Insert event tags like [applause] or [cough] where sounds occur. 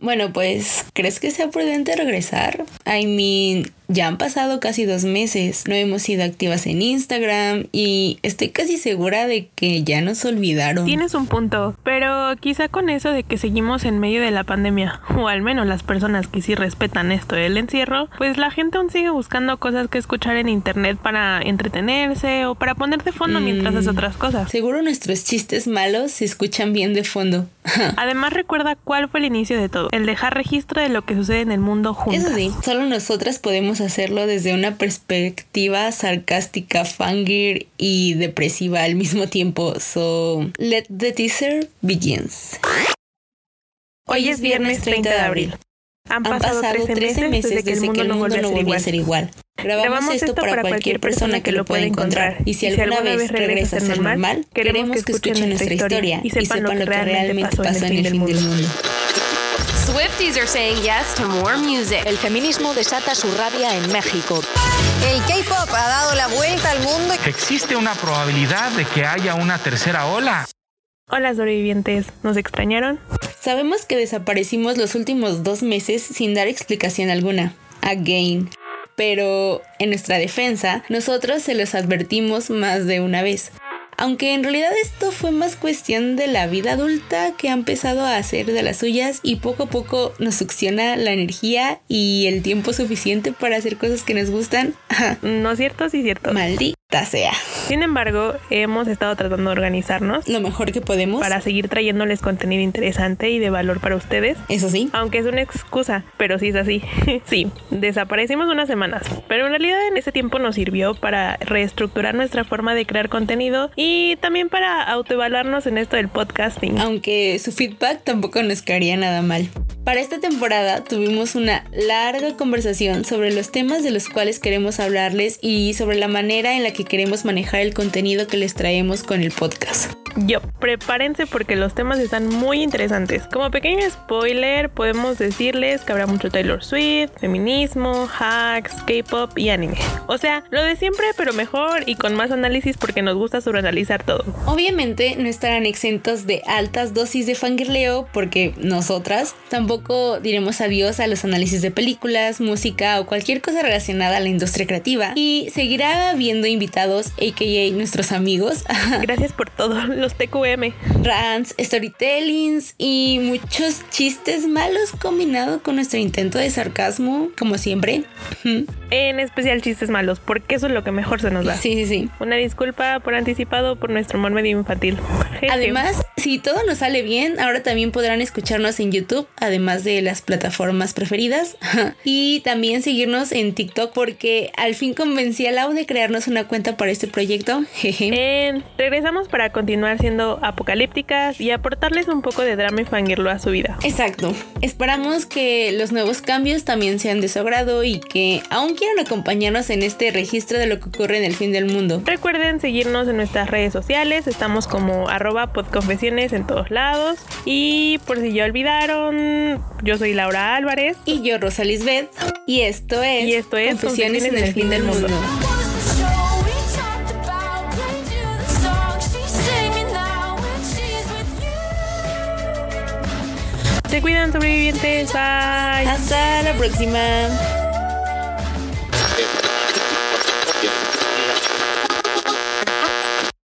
Bueno, pues, ¿crees que sea prudente regresar? I mean, ya han pasado casi dos meses, no hemos sido activas en Instagram y estoy casi segura de que ya nos olvidaron. Tienes un punto, pero quizá con eso de que seguimos en medio de la pandemia, o al menos las personas que sí respetan esto del encierro, pues la gente aún sigue buscando cosas que escuchar en internet para entretenerse o para poner de fondo mientras hace Mm. otras cosas. Seguro nuestros chistes malos se escuchan bien de fondo. [laughs] Además recuerda cuál fue el inicio de todo, el dejar registro de lo que sucede en el mundo juntos. Eso sí, solo nosotras podemos hacerlo desde una perspectiva sarcástica, fangir y depresiva al mismo tiempo. So, let the teaser begins. Hoy es viernes 30 de abril. Han Han pasado 13 meses desde que el mundo no vuelve a ser igual. Grabamos, esto para cualquier persona que lo pueda encontrar. Y si alguna vez regresa a ser normal, queremos que escuchen nuestra historia y sepan lo que realmente pasó en el fin del mundo. Swifties are saying yes to more music. El feminismo desata su rabia en México. El K-pop ha dado la vuelta al mundo. Existe una probabilidad de que haya una tercera ola. Hola sobrevivientes, ¿nos extrañaron? Sabemos que desaparecimos los últimos dos meses sin dar explicación alguna. Again. Pero en nuestra defensa, nosotros se los advertimos más de una vez. Aunque en realidad esto fue más cuestión de la vida adulta que ha empezado a hacer de las suyas y poco a poco nos succiona la energía y el tiempo suficiente para hacer cosas que nos gustan. [laughs] No es cierto, sí es cierto. Maldita sea. Sin embargo, hemos estado tratando de organizarnos Lo mejor que podemos. para seguir trayéndoles contenido interesante y de valor para ustedes. Eso sí. Aunque es una excusa, pero sí es así. [laughs] sí, desaparecimos unas semanas, pero en realidad en ese tiempo nos sirvió para reestructurar nuestra forma de crear contenido y también para autoevaluarnos en esto del podcasting. aunque su feedback tampoco nos caería nada mal. Para esta temporada tuvimos una larga conversación sobre los temas de los cuales queremos hablarles y sobre la manera en la que queremos manejar el contenido que les traemos con el podcast. Yo, prepárense porque los temas están muy interesantes. Como pequeño spoiler, podemos decirles que habrá mucho Taylor Swift, feminismo, hacks, K-pop y anime. O sea, lo de siempre, pero mejor y con más análisis porque nos gusta sobreanalizar todo. Obviamente no estarán exentos de altas dosis de fangirleo porque nosotras tampoco diremos adiós a los análisis de películas, música o cualquier cosa relacionada a la industria creativa y seguirá habiendo invitados, aka nuestros amigos, [laughs] Gracias por todo, los TQM. Rants, storytellings y muchos chistes malos combinado con nuestro intento de sarcasmo, como siempre. [laughs] En especial chistes malos, porque eso es lo que mejor se nos da. Sí, sí, sí. Una disculpa por anticipado por nuestro humor medio infantil. Además, si todo nos sale bien, ahora también podrán escucharnos en YouTube, además de las plataformas preferidas. [laughs] y también seguirnos en TikTok porque al fin convencí a Lau de crearnos una cuenta para este proyecto. [laughs] Jeje. Eh, regresamos para continuar siendo y aportarles un poco de drama y fangirlo a su vida. Exacto. Esperamos que los nuevos cambios también sean de su agrado y que aún quieran acompañarnos en este registro de lo que ocurre en el fin del mundo. Recuerden seguirnos en nuestras redes sociales, estamos como arroba podconfesiones en todos lados. Y por si ya olvidaron, yo soy Laura Álvarez. Y yo, Rosa Lisbeth. Y esto es, Y esto es Confesiones en el fin del mundo. Se cuidan sobrevivientes, bye. Hasta la próxima.